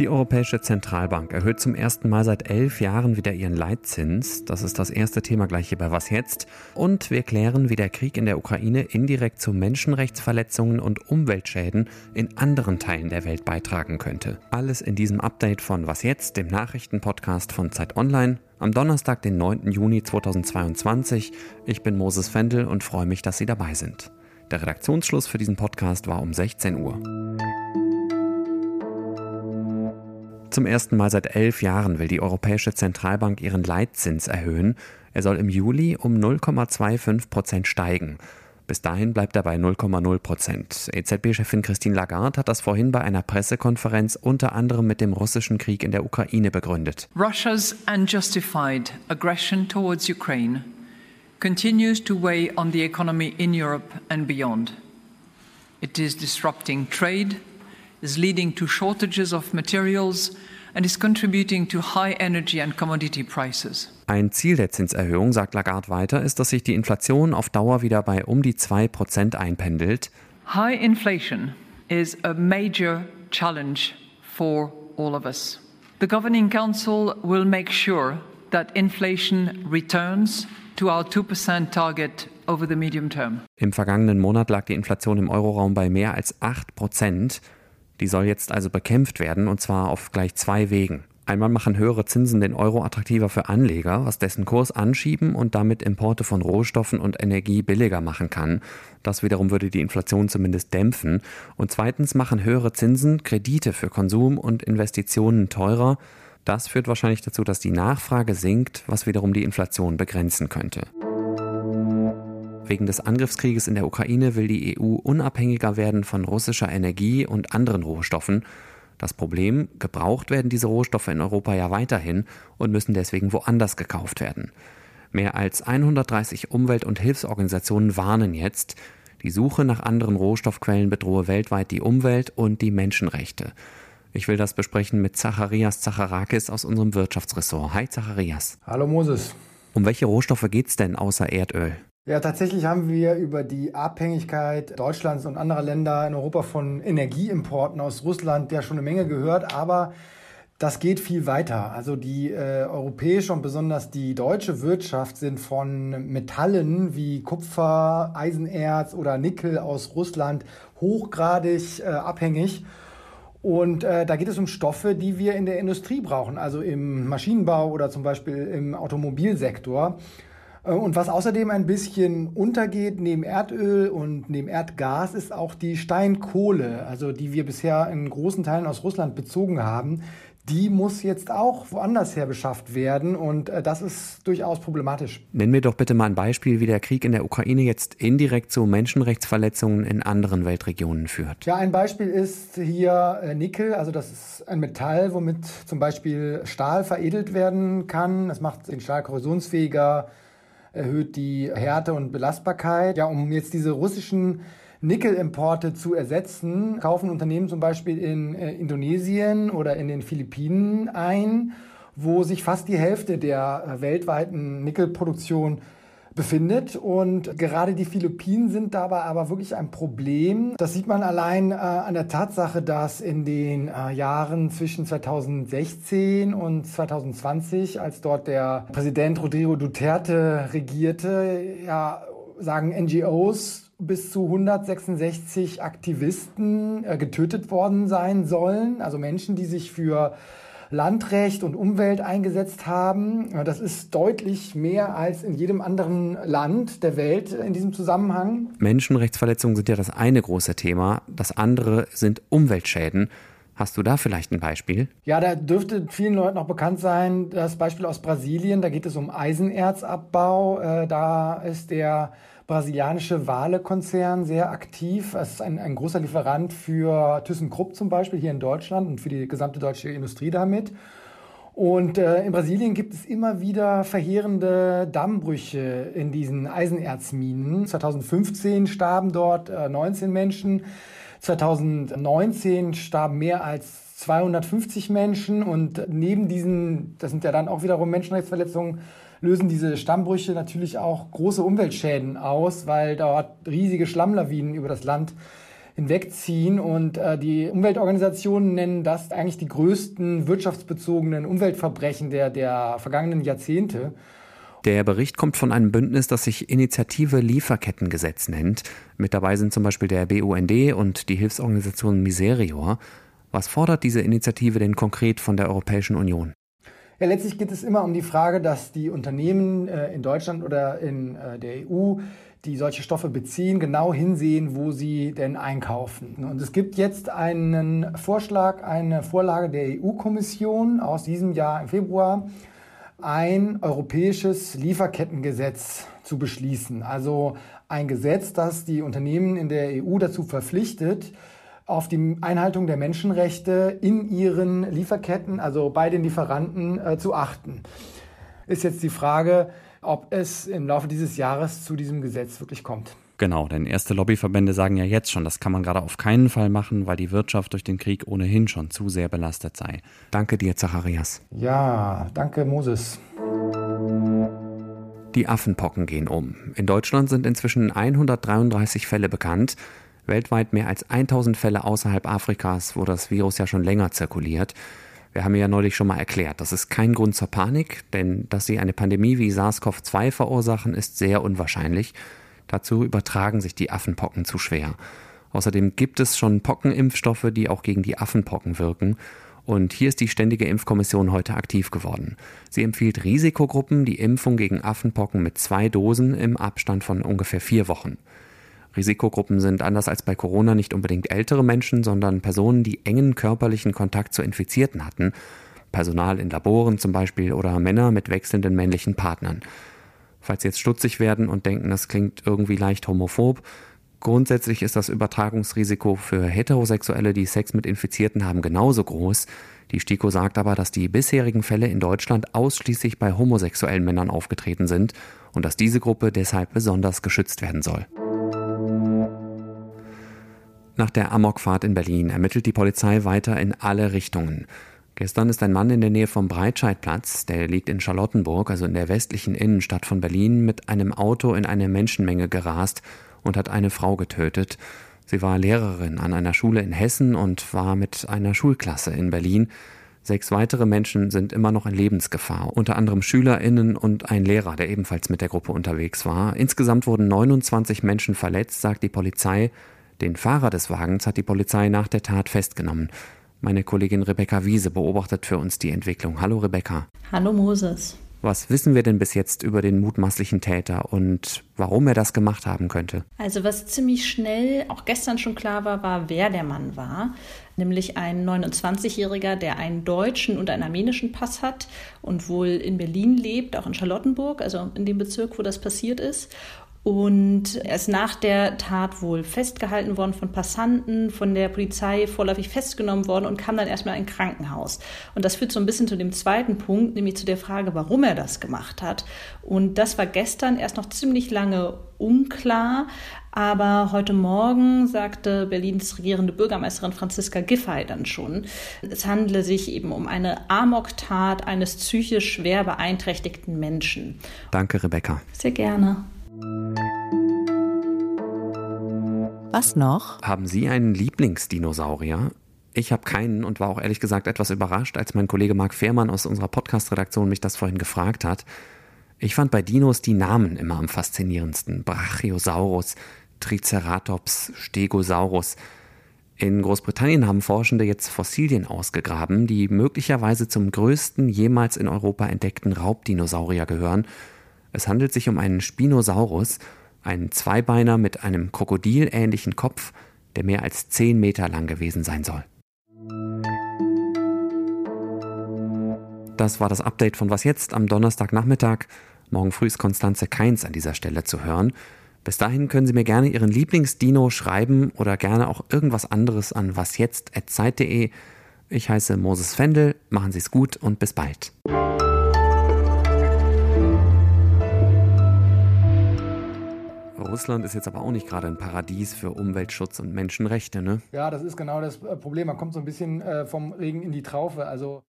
Die Europäische Zentralbank erhöht zum ersten Mal seit elf Jahren wieder ihren Leitzins. Das ist das erste Thema gleich hier bei Was jetzt. Und wir klären, wie der Krieg in der Ukraine indirekt zu Menschenrechtsverletzungen und Umweltschäden in anderen Teilen der Welt beitragen könnte. Alles in diesem Update von Was jetzt, dem Nachrichtenpodcast von Zeit Online. Am Donnerstag, den 9. Juni 2022. Ich bin Moses Fendel und freue mich, dass Sie dabei sind. Der Redaktionsschluss für diesen Podcast war um 16 Uhr. Zum ersten Mal seit elf Jahren will die Europäische Zentralbank ihren Leitzins erhöhen. Er soll im Juli um 0,25 Prozent steigen. Bis dahin bleibt er bei 0,0 Prozent. EZB-Chefin Christine Lagarde hat das vorhin bei einer Pressekonferenz unter anderem mit dem russischen Krieg in der Ukraine begründet. Russia's unjustified aggression towards Ukraine continues to weigh on the economy in Europe and beyond. It is disrupting trade, is leading to shortages of materials and is contributing to high energy and commodity prices. Ein Ziel der Zinserhöhung, sagt Lagarde weiter, ist, dass sich die Inflation auf Dauer wieder bei um die 2% einpendelt. High inflation is a major challenge for all of us. The Governing Council will make sure that inflation returns to our 2% target over the medium term. Im vergangenen Monat lag die Inflation im Euroraum bei mehr als 8 Prozent. Die soll jetzt also bekämpft werden und zwar auf gleich zwei Wegen. Einmal machen höhere Zinsen den Euro attraktiver für Anleger, was dessen Kurs anschieben und damit Importe von Rohstoffen und Energie billiger machen kann. Das wiederum würde die Inflation zumindest dämpfen. Und zweitens machen höhere Zinsen Kredite für Konsum und Investitionen teurer. Das führt wahrscheinlich dazu, dass die Nachfrage sinkt, was wiederum die Inflation begrenzen könnte. Wegen des Angriffskrieges in der Ukraine will die EU unabhängiger werden von russischer Energie und anderen Rohstoffen. Das Problem, gebraucht werden diese Rohstoffe in Europa ja weiterhin und müssen deswegen woanders gekauft werden. Mehr als 130 Umwelt- und Hilfsorganisationen warnen jetzt, die Suche nach anderen Rohstoffquellen bedrohe weltweit die Umwelt und die Menschenrechte. Ich will das besprechen mit Zacharias Zacharakis aus unserem Wirtschaftsressort. Hi Zacharias. Hallo Moses. Um welche Rohstoffe geht es denn außer Erdöl? Ja, tatsächlich haben wir über die Abhängigkeit Deutschlands und anderer Länder in Europa von Energieimporten aus Russland ja schon eine Menge gehört, aber das geht viel weiter. Also die äh, europäische und besonders die deutsche Wirtschaft sind von Metallen wie Kupfer, Eisenerz oder Nickel aus Russland hochgradig äh, abhängig. Und äh, da geht es um Stoffe, die wir in der Industrie brauchen, also im Maschinenbau oder zum Beispiel im Automobilsektor. Äh, und was außerdem ein bisschen untergeht neben Erdöl und neben Erdgas ist auch die Steinkohle, also die wir bisher in großen Teilen aus Russland bezogen haben. Die muss jetzt auch woanders her beschafft werden und äh, das ist durchaus problematisch. Nenn mir doch bitte mal ein Beispiel, wie der Krieg in der Ukraine jetzt indirekt zu Menschenrechtsverletzungen in anderen Weltregionen führt. Ja, ein Beispiel ist hier äh, Nickel, also das ist ein Metall, womit zum Beispiel Stahl veredelt werden kann. Das macht den Stahl korrosionsfähiger, erhöht die Härte und Belastbarkeit. Ja, um jetzt diese russischen Nickelimporte zu ersetzen, kaufen Unternehmen zum Beispiel in äh, Indonesien oder in den Philippinen ein, wo sich fast die Hälfte der äh, weltweiten Nickelproduktion befindet. Und gerade die Philippinen sind dabei aber wirklich ein Problem. Das sieht man allein äh, an der Tatsache, dass in den äh, Jahren zwischen 2016 und 2020, als dort der Präsident Rodrigo Duterte regierte, ja, sagen NGOs, bis zu 166 Aktivisten äh, getötet worden sein sollen, also Menschen, die sich für Landrecht und Umwelt eingesetzt haben. Das ist deutlich mehr als in jedem anderen Land der Welt in diesem Zusammenhang. Menschenrechtsverletzungen sind ja das eine große Thema. Das andere sind Umweltschäden. Hast du da vielleicht ein Beispiel? Ja, da dürfte vielen Leuten auch bekannt sein, das Beispiel aus Brasilien. Da geht es um Eisenerzabbau. Äh, da ist der brasilianische Wale-Konzern sehr aktiv. Es ist ein, ein großer Lieferant für ThyssenKrupp zum Beispiel hier in Deutschland und für die gesamte deutsche Industrie damit. Und äh, in Brasilien gibt es immer wieder verheerende Dammbrüche in diesen Eisenerzminen. 2015 starben dort äh, 19 Menschen. 2019 starben mehr als 250 Menschen und neben diesen, das sind ja dann auch wiederum Menschenrechtsverletzungen, lösen diese Stammbrüche natürlich auch große Umweltschäden aus, weil dort riesige Schlammlawinen über das Land hinwegziehen. Und äh, die Umweltorganisationen nennen das eigentlich die größten wirtschaftsbezogenen Umweltverbrechen der, der vergangenen Jahrzehnte. Der Bericht kommt von einem Bündnis, das sich Initiative Lieferkettengesetz nennt. Mit dabei sind zum Beispiel der BUND und die Hilfsorganisation Miserior. Was fordert diese Initiative denn konkret von der Europäischen Union? Ja, letztlich geht es immer um die Frage, dass die Unternehmen äh, in Deutschland oder in äh, der EU, die solche Stoffe beziehen, genau hinsehen, wo sie denn einkaufen. Und es gibt jetzt einen Vorschlag, eine Vorlage der EU-Kommission aus diesem Jahr im Februar, ein europäisches Lieferkettengesetz zu beschließen. Also ein Gesetz, das die Unternehmen in der EU dazu verpflichtet, auf die Einhaltung der Menschenrechte in ihren Lieferketten, also bei den Lieferanten, äh, zu achten. Ist jetzt die Frage, ob es im Laufe dieses Jahres zu diesem Gesetz wirklich kommt. Genau, denn erste Lobbyverbände sagen ja jetzt schon, das kann man gerade auf keinen Fall machen, weil die Wirtschaft durch den Krieg ohnehin schon zu sehr belastet sei. Danke dir, Zacharias. Ja, danke, Moses. Die Affenpocken gehen um. In Deutschland sind inzwischen 133 Fälle bekannt. Weltweit mehr als 1000 Fälle außerhalb Afrikas, wo das Virus ja schon länger zirkuliert. Wir haben ja neulich schon mal erklärt, das ist kein Grund zur Panik, denn dass sie eine Pandemie wie SARS-CoV-2 verursachen, ist sehr unwahrscheinlich. Dazu übertragen sich die Affenpocken zu schwer. Außerdem gibt es schon Pockenimpfstoffe, die auch gegen die Affenpocken wirken. Und hier ist die Ständige Impfkommission heute aktiv geworden. Sie empfiehlt Risikogruppen die Impfung gegen Affenpocken mit zwei Dosen im Abstand von ungefähr vier Wochen. Risikogruppen sind anders als bei Corona nicht unbedingt ältere Menschen, sondern Personen, die engen körperlichen Kontakt zu Infizierten hatten. Personal in Laboren zum Beispiel oder Männer mit wechselnden männlichen Partnern. Falls Sie jetzt stutzig werden und denken, das klingt irgendwie leicht homophob, grundsätzlich ist das Übertragungsrisiko für Heterosexuelle, die Sex mit Infizierten haben, genauso groß. Die STIKO sagt aber, dass die bisherigen Fälle in Deutschland ausschließlich bei homosexuellen Männern aufgetreten sind und dass diese Gruppe deshalb besonders geschützt werden soll. Nach der Amokfahrt in Berlin ermittelt die Polizei weiter in alle Richtungen. Gestern ist ein Mann in der Nähe vom Breitscheidplatz, der liegt in Charlottenburg, also in der westlichen Innenstadt von Berlin, mit einem Auto in eine Menschenmenge gerast und hat eine Frau getötet. Sie war Lehrerin an einer Schule in Hessen und war mit einer Schulklasse in Berlin. Sechs weitere Menschen sind immer noch in Lebensgefahr, unter anderem SchülerInnen und ein Lehrer, der ebenfalls mit der Gruppe unterwegs war. Insgesamt wurden 29 Menschen verletzt, sagt die Polizei. Den Fahrer des Wagens hat die Polizei nach der Tat festgenommen. Meine Kollegin Rebecca Wiese beobachtet für uns die Entwicklung. Hallo Rebecca. Hallo Moses. Was wissen wir denn bis jetzt über den mutmaßlichen Täter und warum er das gemacht haben könnte? Also was ziemlich schnell, auch gestern schon klar war, war, wer der Mann war. Nämlich ein 29-Jähriger, der einen deutschen und einen armenischen Pass hat und wohl in Berlin lebt, auch in Charlottenburg, also in dem Bezirk, wo das passiert ist. Und er ist nach der Tat wohl festgehalten worden von Passanten, von der Polizei vorläufig festgenommen worden und kam dann erstmal in ein Krankenhaus. Und das führt so ein bisschen zu dem zweiten Punkt, nämlich zu der Frage, warum er das gemacht hat. Und das war gestern erst noch ziemlich lange unklar. Aber heute Morgen sagte Berlins regierende Bürgermeisterin Franziska Giffey dann schon, es handle sich eben um eine Amok-Tat eines psychisch schwer beeinträchtigten Menschen. Danke, Rebecca. Sehr gerne. Was noch? Haben Sie einen Lieblingsdinosaurier? Ich habe keinen und war auch ehrlich gesagt etwas überrascht, als mein Kollege Marc Fehrmann aus unserer Podcast-Redaktion mich das vorhin gefragt hat. Ich fand bei Dinos die Namen immer am faszinierendsten. Brachiosaurus, Triceratops, Stegosaurus. In Großbritannien haben Forschende jetzt Fossilien ausgegraben, die möglicherweise zum größten jemals in Europa entdeckten Raubdinosaurier gehören. Es handelt sich um einen Spinosaurus, ein Zweibeiner mit einem krokodilähnlichen Kopf, der mehr als 10 Meter lang gewesen sein soll. Das war das Update von Was jetzt am Donnerstagnachmittag. Morgen früh ist Konstanze Keins an dieser Stelle zu hören. Bis dahin können Sie mir gerne Ihren Lieblingsdino schreiben oder gerne auch irgendwas anderes an wasjetzt.zeit.de. Ich heiße Moses Fendel, machen Sie es gut und bis bald. Russland ist jetzt aber auch nicht gerade ein Paradies für Umweltschutz und Menschenrechte, ne? Ja, das ist genau das Problem. Man kommt so ein bisschen äh, vom Regen in die Traufe. Also